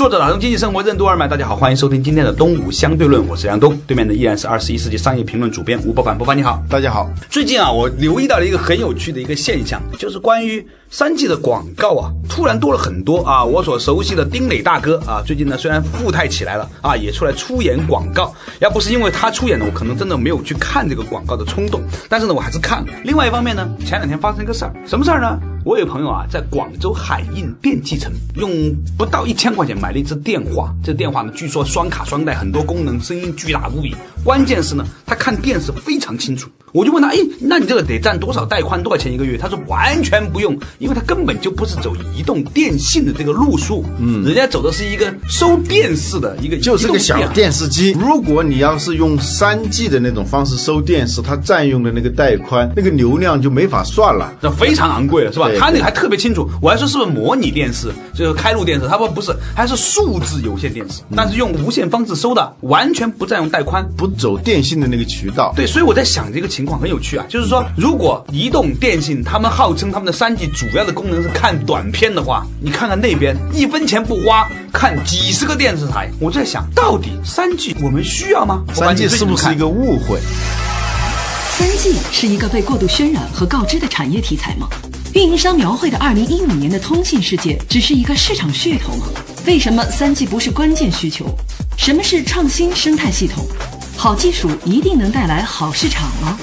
作者打通经济生活任督二脉，大家好，欢迎收听今天的东吴相对论，我是梁东，对面的依然是二十一世纪商业评论主编吴伯凡，伯凡你好，大家好。最近啊，我留意到了一个很有趣的一个现象，就是关于三 G 的广告啊，突然多了很多啊。我所熟悉的丁磊大哥啊，最近呢虽然富态起来了啊，也出来出演广告。要不是因为他出演呢，我可能真的没有去看这个广告的冲动。但是呢，我还是看了。另外一方面呢，前两天发生一个事儿，什么事儿呢？我有朋友啊，在广州海印电器城用不到一千块钱买了一只电话。这电话呢，据说双卡双待，很多功能，声音巨大无比。关键是呢，他看电视非常清楚。我就问他，哎，那你这个得占多少带宽，多少钱一个月？他说完全不用，因为他根本就不是走移动电信的这个路数，嗯，人家走的是一个收电视的一个，就是个小电视机。如果你要是用三 G 的那种方式收电视，它占用的那个带宽，那个流量就没法算了，那非常昂贵了，是吧？他那个还特别清楚，我还说是不是模拟电视，就是开路电视？他说不是，还是数字有线电视，但是用无线方式收的，完全不占用带宽，不走电信的那个渠道。对，所以我在想这个情。况很有趣啊，就是说，如果移动电信他们号称他们的三 G 主要的功能是看短片的话，你看看那边一分钱不花看几十个电视台，我在想到底三 G 我们需要吗？三 G 是不是一个误会？三 G 是一个被过度渲染和告知的产业题材吗？运营商描绘的二零一五年的通信世界只是一个市场噱头吗？为什么三 G 不是关键需求？什么是创新生态系统？好技术一定能带来好市场吗？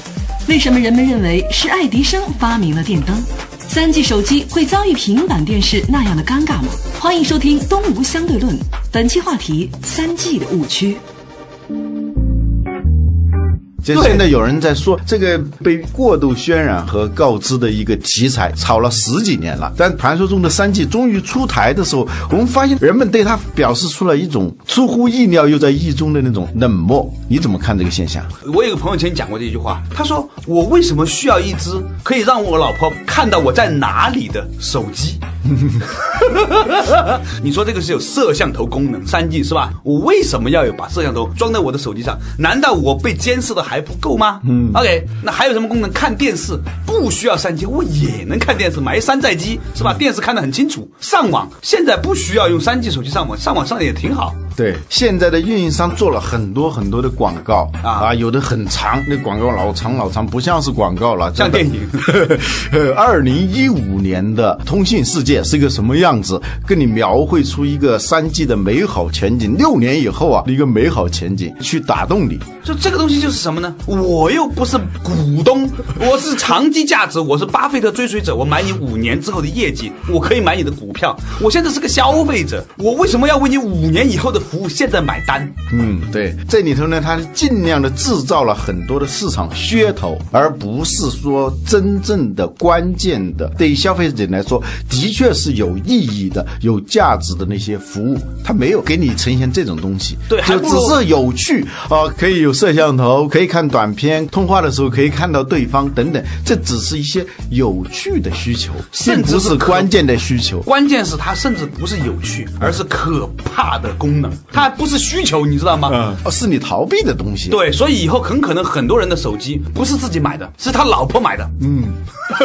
为什么人们认为是爱迪生发明了电灯？三 G 手机会遭遇平板电视那样的尴尬吗？欢迎收听《东吴相对论》，本期话题：三 G 的误区。就现在有人在说这个被过度渲染和告知的一个题材，炒了十几年了。但传说中的三 G 终于出台的时候，我们发现人们对它表示出了一种出乎意料又在意中的那种冷漠。你怎么看这个现象？我有个朋友曾经讲过这句话，他说：“我为什么需要一只可以让我老婆看到我在哪里的手机？” 你说这个是有摄像头功能，三 G 是吧？我为什么要有把摄像头装在我的手机上？难道我被监视的还不够吗？嗯，OK，那还有什么功能？看电视不需要三 G，我也能看电视，买山寨机是吧？电视看得很清楚。上网现在不需要用三 G 手机上网，上网上的也挺好。对，现在的运营商做了很多很多的广告啊，有的很长，那广告老长老长，不像是广告了，像电影。呃二零一五年的通信世界是一个什么样子？跟你描绘出一个三 G 的美好前景。六年以后啊，一个美好前景去打动你。就这个东西就是什么呢？我又不是股东，我是长期价值，我是巴菲特追随者，我买你五年之后的业绩，我可以买你的股票。我现在是个消费者，我为什么要为你五年以后的？服务现在买单，嗯，对，这里头呢，它尽量的制造了很多的市场噱头，而不是说真正的关键的，对于消费者来说，的确是有意义的、有价值的那些服务，它没有给你呈现这种东西，对，就只是有趣啊，可以有摄像头，可以看短片，通话的时候可以看到对方等等，这只是一些有趣的需求，甚至是关键的需求，关键是它甚至不是有趣，而是可怕的功能。它不是需求，你知道吗？嗯，是你逃避的东西。对，所以以后很可能很多人的手机不是自己买的，是他老婆买的。嗯。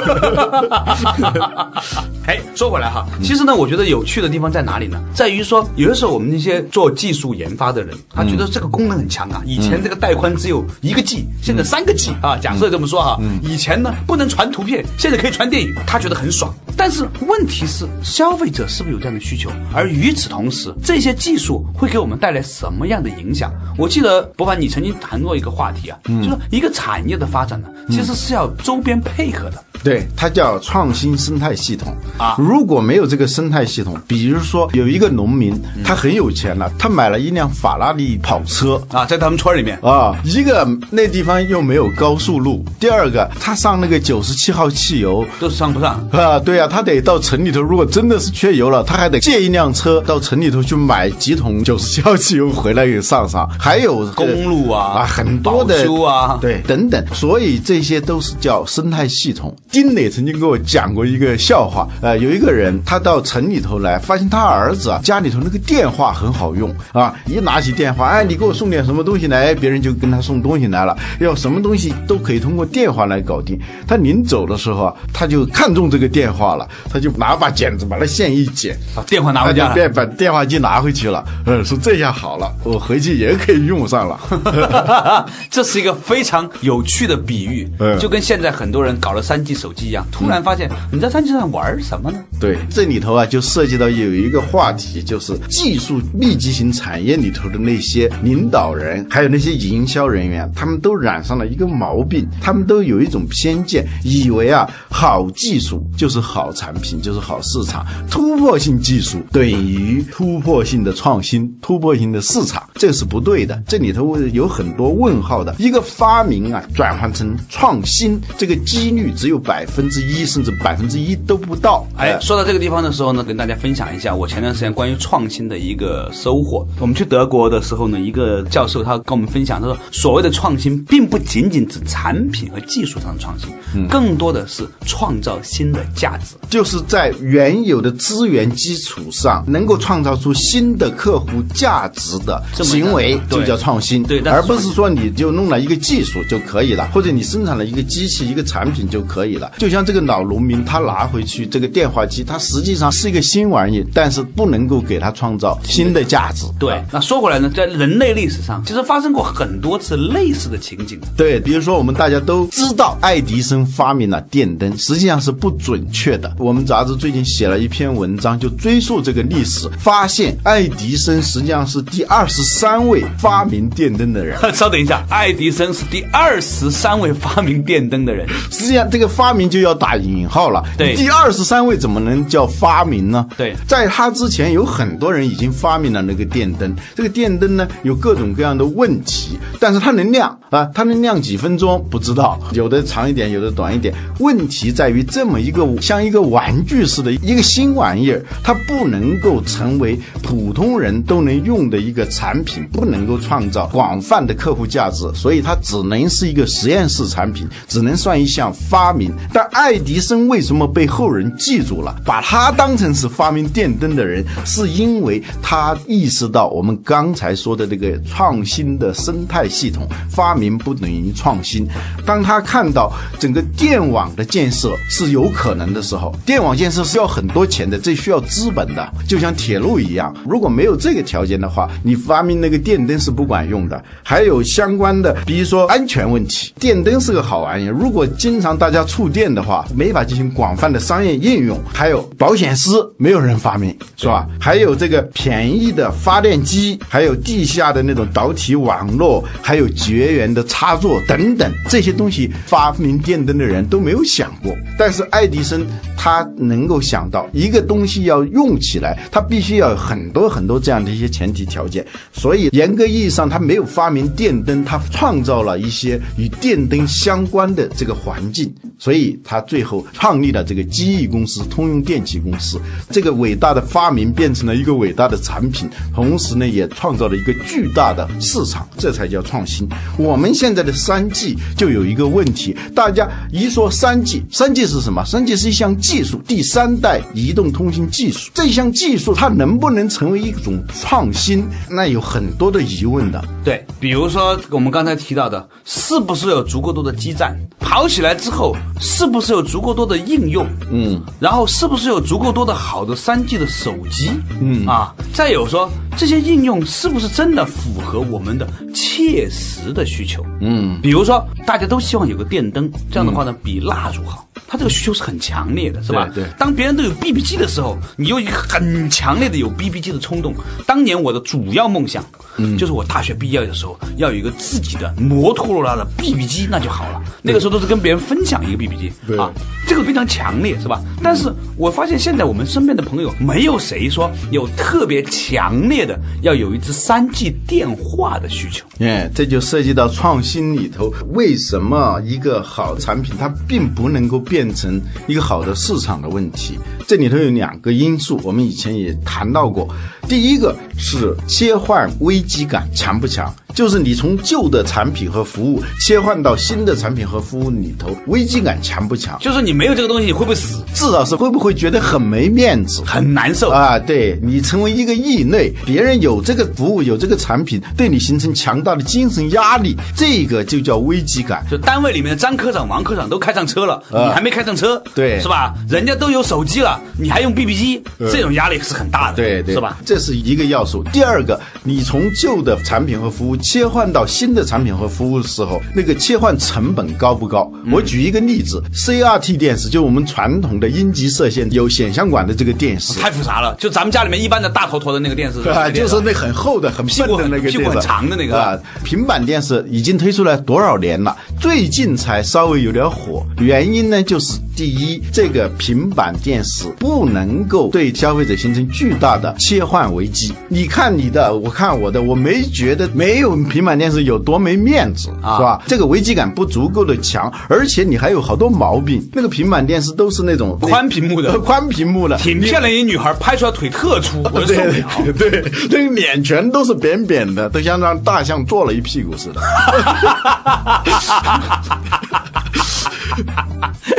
哎，说回来哈，其实呢，我觉得有趣的地方在哪里呢？在于说，有的时候我们那些做技术研发的人，他觉得这个功能很强啊。以前这个带宽只有一个 G，现在三个 G 啊。假设这么说哈，以前呢不能传图片，现在可以传电影，他觉得很爽。但是问题是，消费者是不是有这样的需求？而与此同时，这些技术会给我们带来什么样的影响？我记得博凡，你曾经谈过一个话题啊，就是一个产业的发展呢，其实是要周边配合的。对，它叫创新生态系统啊如果没有这个生态系统，比如说有一个农民，他很有钱了，他买了一辆法拉利跑车。啊，在他们村儿里面，啊，一个那地方又没有高速路，第二个他上那个九十七号汽油，都上不上。啊，对呀、他得到城里头，如果真的是缺油了，他还得借一辆车到城里头去买几桶九十七号汽油回来给上上。还有公路啊啊，很多的保修啊对，等等，所以这些都是叫生态系统。丁磊曾经给我讲过一个笑话，呃，有一个人他到城里头来，发现他儿子啊家里头那个电话很好用啊，一拿起电话，哎，你给我送点什么东西来，别人就跟他送东西来了，要什么东西都可以通过电话来搞定。他临走的时候啊，他就看中这个电话了，他就拿把剪子把那线一剪，把电话拿回家了。把电话机拿回去了。嗯，说这下好了，我回去也可以用上了。这是一个非常有趣的比喻，嗯就跟现在很多人搞了三 G 手机一样，突然发现你在三 G 上玩什么呢？对，这里头啊，就涉及到有一个话题，就是技术密集型产业里头的那些领导人，还有那些营销人员，他们都染上了一个毛病，他们都有一种偏见，以为啊，好技术就是好产品，就是好市场，突破性技术等于突破性的创新，突破型的市场，这是不对的。这里头有很多问号的。一个发明啊，转换成创新，这个几率只有百分之一，甚至百分之一都不到。哎，说到这个地方的时候呢，跟大家分享一下我前段时间关于创新的一个收获。我们去德国的时候呢，一个教授他跟我们分享，他说所谓的创新，并不仅仅指产品和技术上的创新，更多的是创造新的价值。就是在原有的资源基础上，能够创造出新的客户价值的行为，就叫创新。对而不是说你就弄了一个技术就可以了，或者你生产了一个机器、一个产品就可以了。就像这个老农民，他拿回去这个电话机，它实际上是一个新玩意，但是不能够给他创造新的价值。对，那说回来呢，在人类历史上，其实发生过很多次类似的情景。对，比如说我们大家都知道爱迪生发明了电灯，实际上是不准确的。我们杂志最近写了一篇文章，就追溯这个历史，发现爱迪生实际上是第二十三位发明电灯的人。稍等一下，爱迪生是第二十三位发明电灯的人。实际上，这个发明就要打引号了。对第二十三位怎么能叫发明呢？对在他之前有很多人已经发明了那个电灯。这个电灯呢，有各种各样的问题，但是它能亮啊，它能亮几分钟不知道，有的长一点，有的短一点。问题在于这么一个像一个玩具似的一个新玩意儿，它不能够成为普通人都能用的一个产品，不能够创造广泛的客户价值，所以它只能是一个实验室产品，只能算一项发明。但爱迪生为什么被后人记住了，把他当成是发明电灯的人，是因为他意识到我们刚才说的这个创新的生态系统，发明不等于创新。当他看到整个电网的建设是有可能的时候，电网建设是要很多钱的，这需要资本的，就像铁路一样，如果没有这个条件的话，你发明那个电灯是不管用的。还有相关的，比如说安全问题，电灯是个好玩意，如果经常大家触电的话，没法进行广泛的商业应用。还有保险丝，没有人发明，是吧？还有这个便宜的发电机，还有地下的那种导体网络，还有绝缘的插座等等，这些东西发明电灯的人都没有想过。但是爱迪生他能够想到，一个东西要用起来，他必须要有很多很多这样的一些前提条件。所以严格意义上，他没有发明电灯，他创造了一些与电灯相关的这个环境，所以他最后创立了这个机翼公司、通用电气公司。这个伟大的发明变成了一个伟大的产品，同时呢，也创造了一个巨大的市场，这才叫创新。我们现在的三 G 就有一个问题，大家一说三 G，三 G 是什么？三 G 是一项技术，第三代移动通信技术。这项技术它能不能成为一种创新？那有很多的疑问的。对，比如说我们刚才提到的，是不是有足够多的基站跑起来之后，是不是有足够多的应用？嗯，然后是不是有足够多的好的三 G 的手机？嗯啊，再有说这些应用是不是真的符合我们的切实的需求？嗯，比如说大家都希望有个电灯，这样的话呢，比蜡烛好。它这个需求是很强烈的，是吧？对对当别人都有 BB 机的时候，你又很强烈的有 BB 机的冲动。当年我的主要梦想，嗯，就是我大学毕业的时候要有一个自己的摩托罗拉的 BB 机，那就好了。那个时候都是跟别人分享一个 BB 机，对啊，这个非常强烈，是吧？但是我发现现在我们身边的朋友没有谁说有特别强烈的要有一支三 G 电话的需求。哎，这就涉及到创新里头，为什么一个好产品它并不能够变成一个好的市场的问题？这里头有两个因素，我们以前也谈到过。第一个是切换危机感强不强，就是你从旧的产品和服务切换到新的产品和服务里头，危机感强不强？就是你没有这个东西，你会不会死？至少是会不会觉得很没面子？很难受。啊，对你成为一个异类，别人有这个服务有这个产品，对你形成强大的精神压力，这个就叫危机感。就单位里面的张科长、王科长都开上车了，啊你还没开上车，对是吧？人家都有手机了，你还用 BB 机，这种压力是很大的，对对，是吧？？这是一个要素。第二个，你从旧的产品和服务切换到新的产品和服务的时候，那个切换成本高不高？嗯我举一个例子，CRT 电视，就我们传统的阴极射线有显像管的这个电视。太复杂了，就咱们家里面一般的大头头的那个电视，啊，就是那很厚的、很屁股很笨的那个屁股很长的那个啊。平板电视已经推出来多少年了？最近才稍微有点火，原因呢就是第一，这个平板电视不能够对消费者形成巨大的切换危机。你看你的，我看我的，我没觉得没有平板电视有多没面子，啊是吧？这个危机感不足够的强，而且你还有好多毛病。那个平板电视都是那种宽屏幕的宽屏幕的，挺漂亮一女孩，拍出来腿特粗，我受不了。对 对，那个脸全都是扁扁的，都像让大象坐了一屁股似的。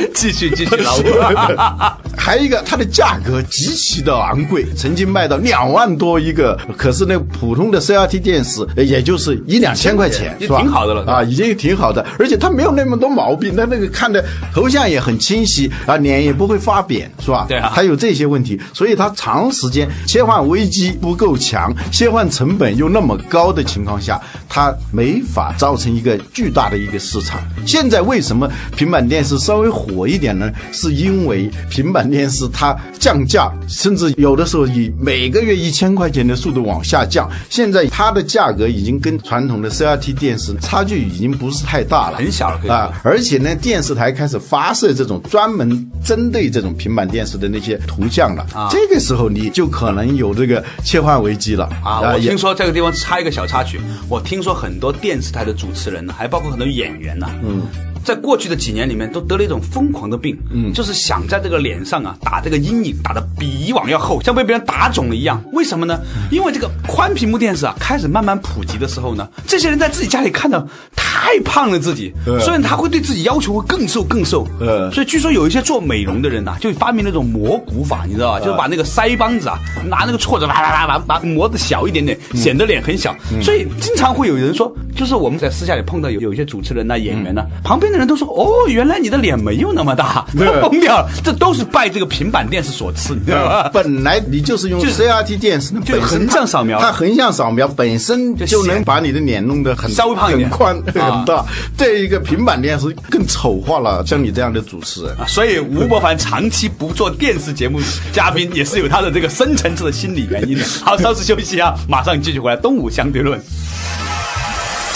继续继续，老吴。还有一个，它的价格极其的昂贵，曾经卖到两万多一个，可是那普通的 CRT 电视呃也就是一两千块钱，也是吧？挺好的了啊，已经挺好的，而且它没有那么多毛病，它那个看的头像也很清晰啊，脸也不会发扁，是吧？对啊它有这些问题，所以它长时间切换危机不够强，切换成本又那么高的情况下，它没法造成一个巨大的一个市场。现在为什么平板电视稍微火一点呢？是因为平板电视它降价，甚至有的时候以每个月一千块钱的速度往下降。现在它的价格已经跟传统的 CRT 电视差距已经不是太大了，很小了啊。而且呢，电视台开始发射这种专门针对这种平板电视的那些图像了。啊这个时候你就可能有这个切换危机了啊，我听说这个地方插一个小插曲，我听说很多电视台的主持人呢，还包括很多演员呢，嗯。在过去的几年里面，都得了一种疯狂的病，嗯，就是想在这个脸上啊打这个阴影，打的比以往要厚，像被别人打肿了一样。为什么呢？因为这个宽屏幕电视啊开始慢慢普及的时候呢，这些人在自己家里看到太胖了自己，所以他会对自己要求会更瘦更瘦。呃所以据说有一些做美容的人呐、就发明那种磨骨法，你知道吧？就是把那个腮帮子啊，拿那个锉子啪啪啪把把磨的小一点点，显得脸很小。所以经常会有人说，就是我们在私下里碰到有有一些主持人呐、演员呐、旁边的人都说，哦，原来你的脸没有那么大，对疯掉了。这都是拜这个平板电视所赐，你知道吧？本来你就是用就是 CRT 电视，就横向扫描它横向扫描本身就就能把你的脸弄得很稍微胖一点很宽啊很大。这一个平板电视更丑化了像你这样的主持人。啊，所以吴伯凡长期不做电视节目嘉宾，也是有他的这个深层次的心理原因的。好，稍事休息啊，马上继续回来。东吴相对论，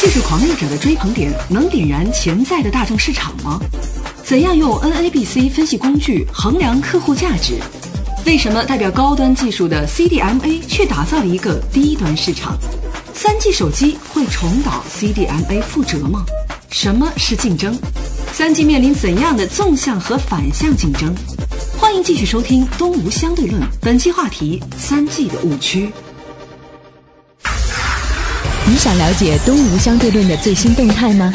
技术狂热者的追捧点能点燃潜在的大众市场吗？怎样用 NABC 分析工具衡量客户价值？为什么代表高端技术的 CDMA 却打造了一个低端市场？三 G 手机会重蹈 CDMA 覆辙吗？什么是竞争？三 G 面临怎样的纵向和反向竞争？欢迎继续收听《东吴相对论》，本期话题：三 G 的误区。你想了解东吴相对论的最新动态吗？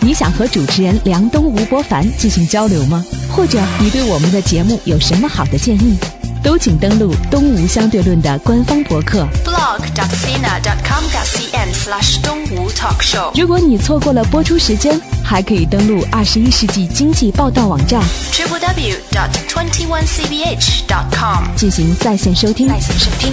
你想和主持人梁东、吴伯凡进行交流吗？或者你对我们的节目有什么好的建议？都请登录东吴相对论的官方博客。blog.sina.com.cn slash 东吴 talk show 如果你错过了播出时间，还可以登录二十一世纪经济报道网站 www.twenty-onecbh.com 进行在线收听。在线收听。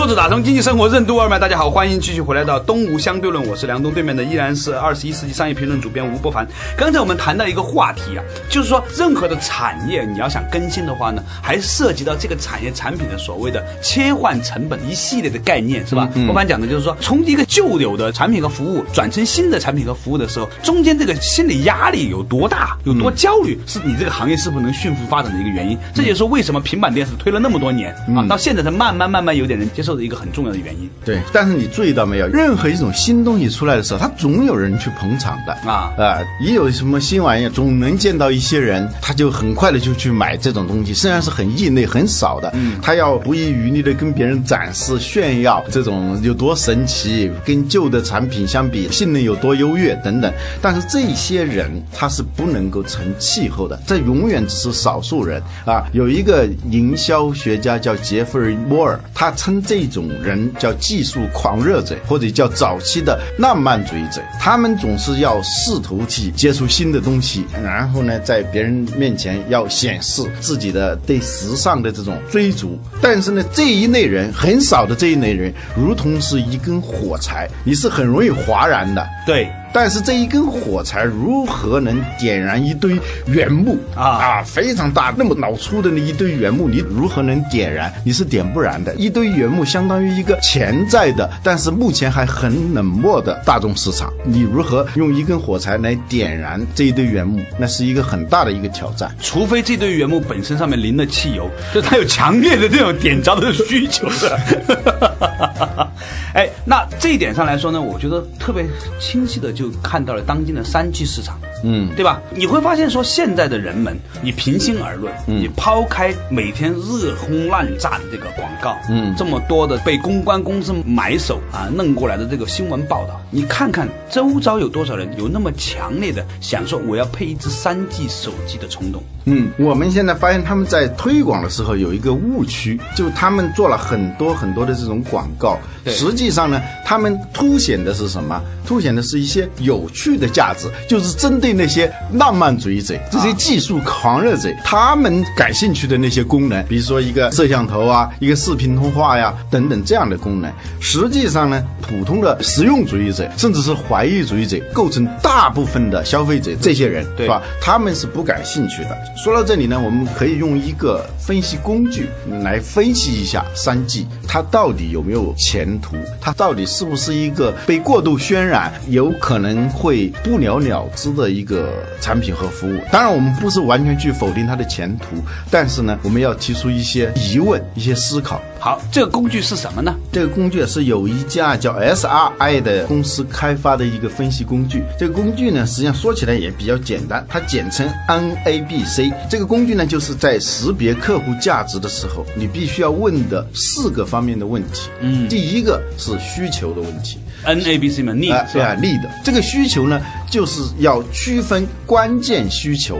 作者打通经济生活任督二脉，大家好，欢迎继续回来到东吴相对论，我是梁东，对面的依然是二十一世纪商业评论主编吴伯凡。刚才我们谈到一个话题啊，就是说任何的产业你要想更新的话呢，还涉及到这个产业产品的所谓的切换成本一系列的概念，是吧？伯凡讲的就是说，从一个旧有的产品和服务转成新的产品和服务的时候，中间这个心理压力有多大，有多焦虑，是你这个行业是不是能迅速发展的一个原因。这也是为什么平板电视推了那么多年啊，到现在才慢慢慢慢有点人接受的一个很重要的原因。对，但是你注意到没有？任何一种新东西出来的时候，它总有人去捧场的啊啊！一有什么新玩意儿，总能见到一些人，他就很快的就去买这种东西，虽然是很异类、很少的，嗯，他要不遗余力的跟别人展示、炫耀这种有多神奇，跟旧的产品相比，性能有多优越等等。但是这些人他是不能够成气候的，这永远只是少数人啊。有一个营销学家叫杰弗瑞·摩尔，他称这一种人叫技术狂热者，或者叫早期的浪漫主义者。他们总是要试图去接触新的东西，然后呢，在别人面前要显示自己的对时尚的这种追逐。但是呢，这一类人很少的这一类人，如同是一根火柴，你是很容易哗然的。对。但是这一根火柴如何能点燃一堆原木啊啊，非常大，那么老粗的那一堆原木，你如何能点燃？你是点不燃的。一堆原木相当于一个潜在的，但是目前还很冷漠的大众市场，你如何用一根火柴来点燃这一堆原木？那是一个很大的一个挑战。除非这堆原木本身上面淋了汽油，就它有强烈的这种点着的需求的。哎，那这一点上来说呢，我觉得特别清晰的就看到了当今的三 G 市场，嗯，对吧？你会发现说，现在的人们，你平心而论，你抛开每天热轰滥炸的这个广告，嗯。这么多的被公关公司买手啊弄过来的这个新闻报道，你看看周遭有多少人有那么强烈的想说我要配一只三 G 手机的冲动？嗯，我们现在发现他们在推广的时候有一个误区，就他们做了很多很多的这种广告，对实际上呢，他们凸显的是什么？凸显的是一些有趣的价值，就是针对那些浪漫主义者、这些技术狂热者，他们感兴趣的那些功能，比如说一个摄像头啊，一个视频通话呀等等这样的功能。实际上呢，普通的实用主义者，甚至是怀疑主义者，构成大部分的消费者，这些人对是吧？他们是不感兴趣的。说到这里呢，我们可以用一个分析工具来分析一下三 G 它到底有没有前途，它到底是不是一个被过度渲染、有可能会不了了之的一个产品和服务。当然，我们不是完全去否定它的前途，但是呢，我们要提出一些疑问、一些思考。好，这个工具是什么呢？这个工具是有一家叫 SRI 的公司开发的一个分析工具。这个工具呢，实际上说起来也比较简单，它简称 NABC。这个工具呢，就是在识别客户价值的时候，你必须要问的四个方面的问题。嗯，第一个是需求的问题。N A B C 嘛，need 啊，是吧？对啊，力的这个需求呢，就是要区分关键需求。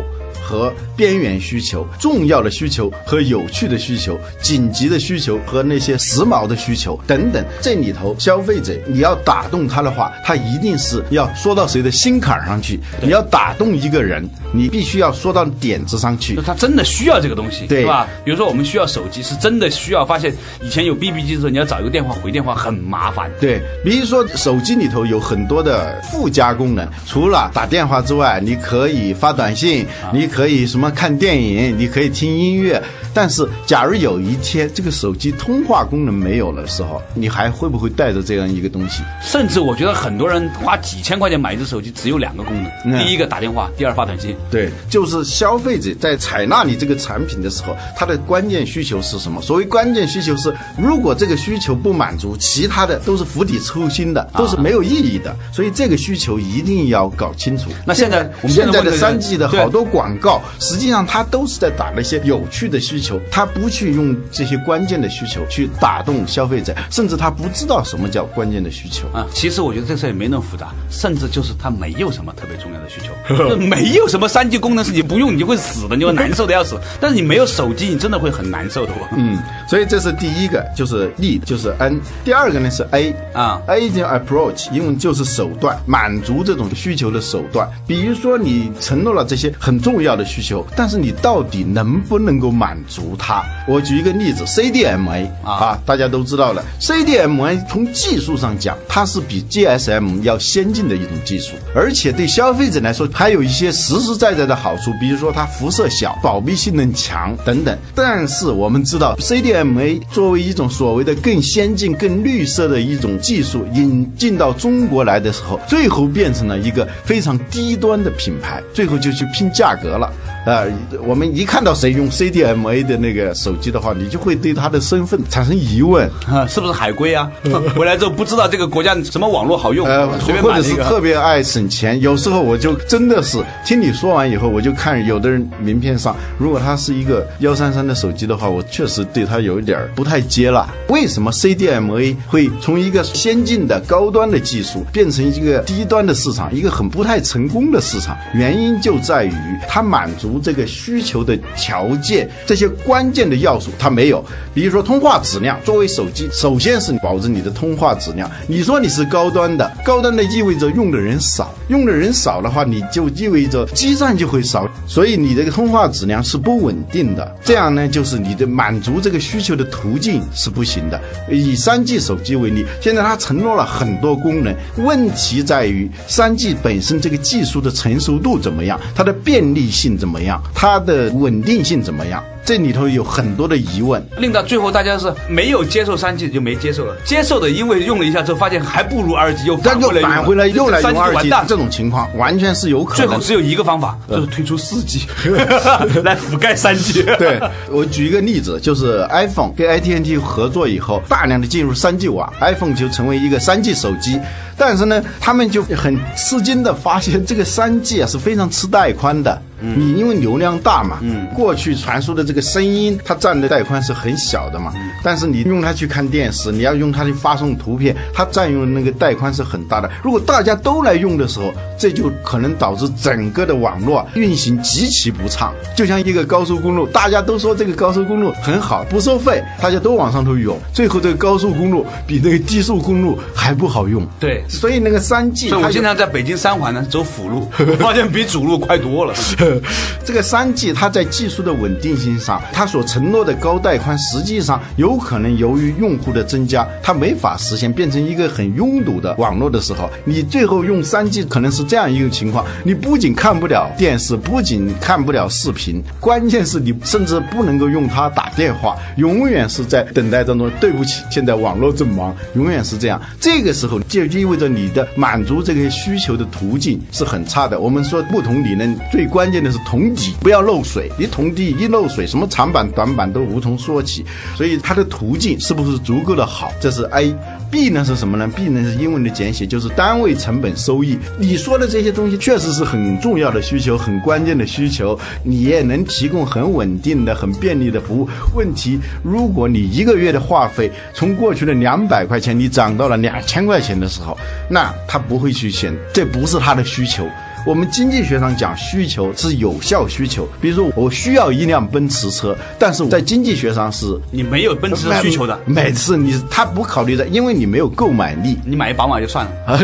和边缘需求、重要的需求和有趣的需求、紧急的需求和那些时髦的需求等等，这里头消费者你要打动他的话，他一定是要说到谁的心坎儿上去。你要打动一个人，你必须要说到点子上去就。他真的需要这个东西，对是吧？比如说我们需要手机，是真的需要。发现以前有 BB 机的时候，你要找一个电话回电话很麻烦。对，比如说手机里头有很多的附加功能，除了打电话之外，你可以发短信，你可以什么看电影，你可以听音乐。但是，假如有一天这个手机通话功能没有了的时候，你还会不会带着这样一个东西？甚至我觉得很多人花几千块钱买一只手机，只有两个功能：嗯第一个打电话，第二发短信。对，就是消费者在采纳你这个产品的时候，他的关键需求是什么？所谓关键需求是，如果这个需求不满足，其他的都是釜底抽薪的，都是没有意义的。所以这个需求一定要搞清楚。那现在我们现在的三 G 的好多广告，实际上它都是在打那些有趣的需求，它不去用这些关键的需求去打动消费者，甚至他不知道什么叫关键的需求。啊，其实我觉得这事也没那么复杂，甚至就是他没有什么特别重要的需求，就没有什么三 G 功能是你不用你就会死的，你会难受的要死。但是你没有手机，你真的会很难受的。嗯，所以这是第一个，就是 lead，就是 N。第二个呢是 A 啊，A 叫 approach，英文就是手段，满足这种需求的手段。比如说你承诺了这些很重要的的需求，但是你到底能不能够满足它？我举一个例子，CDMA 啊，大家都知道了，CDMA 从技术上讲，它是比 GSM 要先进的一种技术，而且对消费者来说还有一些实实在在的好处，比如说它辐射小、保密性能强等等。但是我们知道，CDMA 作为一种所谓的更先进、更绿色的一种技术引进到中国来的时候，最后变成了一个非常低端的品牌，最后就去拼价格了。呃，我们一看到谁用 CDMA 的那个手机的话，你就会对他的身份产生疑问。啊，是不是海归啊？回来之后不知道这个国家什么网络好用，呃，随便或者是。特别爱省钱，有时候我就真的是听你说完以后，我就看有的人名片上，如果他是一个幺三三的手机的话，我确实对他有一点儿不太接纳。为什么 CDMA 会从一个先进的高端的技术变成一个低端的市场，一个很不太成功的市场？原因就在于它满足这个需求的条件，这些关键的要素它没有。比如说通话质量，作为手机，首先是保证你的通话质量。你说你是高端的，高端的意味着用的人少，用的人少的话，你就意味着基站就会少，所以你这个通话质量是不稳定的。这样呢，就是你的满足这个需求的途径是不行的。以三 G 手机为例，现在它承诺了很多功能，问题在于三 G 本身这个技术的成熟度怎么样，它的便利性怎么样，它的稳定性怎么样，这里头有很多的疑问。令到最后大家是没有接受三 G 就没接受了，接受的因为用了一下之后发现还不如二 G，又但又返回来返回来又来三用 G。这种情况完全是有可能。最后只有一个方法，就是推出四 G 来覆盖三 G。对我举一个例子，就是 iPhone 跟 AT&T 合作以后，大量的进入三 G 网，iPhone 就成为一个三 G 手机。但是呢，他们就很吃惊的发现，这个三 G 啊是非常吃带宽的。你因为流量大嘛，嗯，过去传输的这个声音，它占的带宽是很小的嘛。但是你用它去看电视，你要用它去发送图片，它占用那个带宽是很大的。如果大家都来用的时候，这就可能导致整个的网络运行极其不畅。就像一个高速公路，大家都说这个高速公路很好，不收费，大家都往上头涌，最后这个高速公路比那个低速公路还不好用。对所以那个三 G，所以我经常在北京三环呢走辅路，发现比主路快多了。这个三 G 它在技术的稳定性上，它所承诺的高带宽，实际上有可能由于用户的增加，它没法实现，变成一个很拥堵的网络的时候，你最后用三 G 可能是这样一个情况：你不仅看不了电视，不仅看不了视频，关键是你甚至不能够用它打电话，永远是在等待当中。对不起，现在网络正忙，永远是这样。这个时候就意味着你的满足这个需求的途径是很差的。我们说不同理论最关键的是同底不要漏水，你同底一漏水，什么长板短板都无从说起。所以它的途径是不是足够的好，这是 A。B 呢是什么呢？B 呢是英文的简写，就是单位成本收益。你说的这些东西确实是很重要的需求，很关键的需求，你也能提供很稳定的、很便利的服务。问题，如果你一个月的话费从过去的两百块钱，你涨到了两千块钱的时候，那他不会去选，这不是他的需求。我们经济学上讲需求是有效需求，比如说我需要一辆奔驰车，但是在经济学上是你没有奔驰的需求的，每次你他不考虑的，因为你没有购买力。你买一宝马就算了。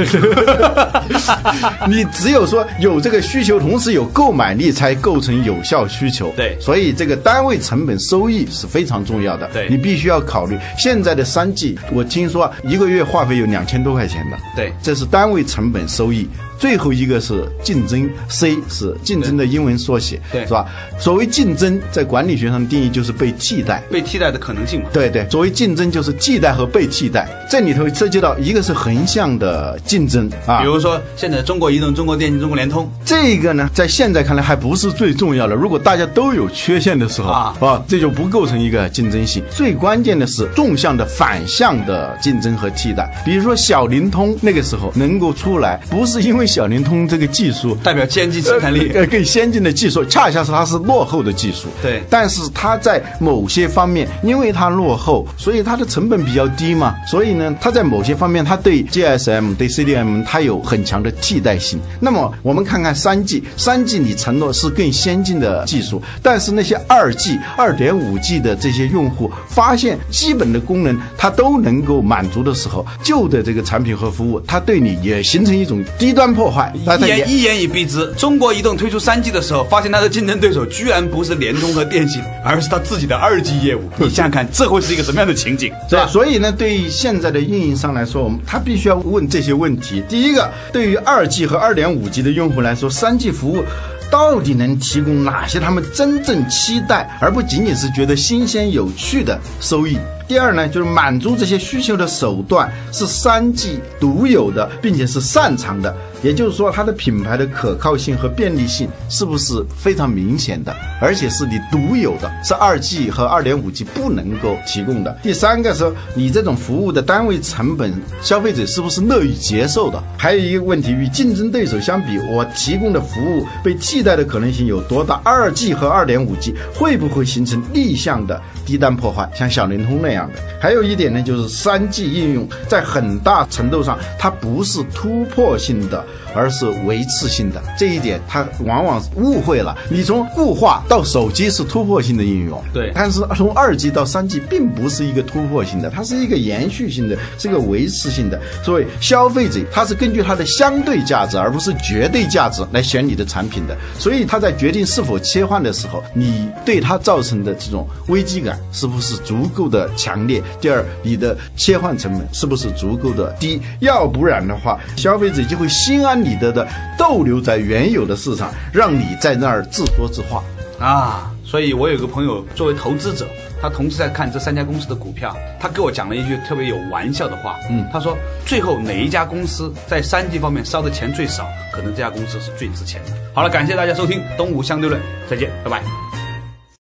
你只有说有这个需求，同时有购买力，才构成有效需求。对所以这个单位成本收益是非常重要的。对你必须要考虑现在的三 G，我听说一个月话费有两千多块钱的。对这是单位成本收益。最后一个是竞争，C 是竞争的英文缩写，对是吧？所谓竞争，在管理学上的定义就是被替代。被替代的可能性嘛。对对，所谓竞争就是替代和被替代，这里头涉及到一个是横向的竞争啊，比如说现在中国移动、中国电信、中国联通，这个呢，在现在看来还不是最重要的。如果大家都有缺陷的时候啊啊这就不构成一个竞争性。最关键的是纵向的、反向的竞争和替代。比如说小灵通那个时候能够出来，不是因为小灵通这个技术代表先进生产力。呃，更先进的技术，恰恰是它是落后的技术。对但是它在某些方面，因为它落后，所以它的成本比较低嘛，所以呢，它在某些方面，它对 GSM、对 CDM 它有很强的替代性。那么我们看看三 G，三 G 你承诺是更先进的技术，但是那些二 G、二点五 G 的这些用户发现基本的功能它都能够满足的时候，旧的这个产品和服务，它对你也形成一种低端破坏。一言一言以蔽之，中国移动推出三 G 的时候，发现它的竞争对手居然不是联通和电信，而是它自己的二 G 业务。你想想看，这会是一个什么样的情景？是对，吧？所以呢，对于现在的运营商来说，我们他必须要问这些问题。第一个，对于二 G 和二点五 G 的用户来说，三 G 服务到底能提供哪些他们真正期待，而不仅仅是觉得新鲜有趣的收益？第二呢，就是满足这些需求的手段是三 G 独有的，并且是擅长的。也就是说，它的品牌的可靠性和便利性是不是非常明显的，而且是你独有的，是二 G 和二点五 G 不能够提供的。第三个是，你这种服务的单位成本，消费者是不是乐于接受的？还有一个问题，与竞争对手相比，我提供的服务被替代的可能性有多大？二 G 和二点五 G 会不会形成逆向的低端破坏，像小灵通那样的？还有一点呢，就是三 G 应用在很大程度上它不是突破性的。而是维持性的这一点，他往往误会了。你从固话到手机是突破性的应用，对但是从二 G 到三 G 并不是一个突破性的，它是一个延续性的，是一个维持性的。所以消费者他是根据他的相对价值，而不是绝对价值来选你的产品的。所以他在决定是否切换的时候，你对他造成的这种危机感是不是足够的强烈？第二，你的切换成本是不是足够的低？要不然的话，消费者就会心安理得的逗留在原有的市场，让你在那儿自说自话。啊，所以我有个朋友作为投资者，他同时在看这三家公司的股票，他给我讲了一句特别有玩笑的话。嗯，他说最后哪一家公司在三 G 方面烧的钱最少，可能这家公司是最值钱的。好了，感谢大家收听《东吴相对论》，再见，拜拜。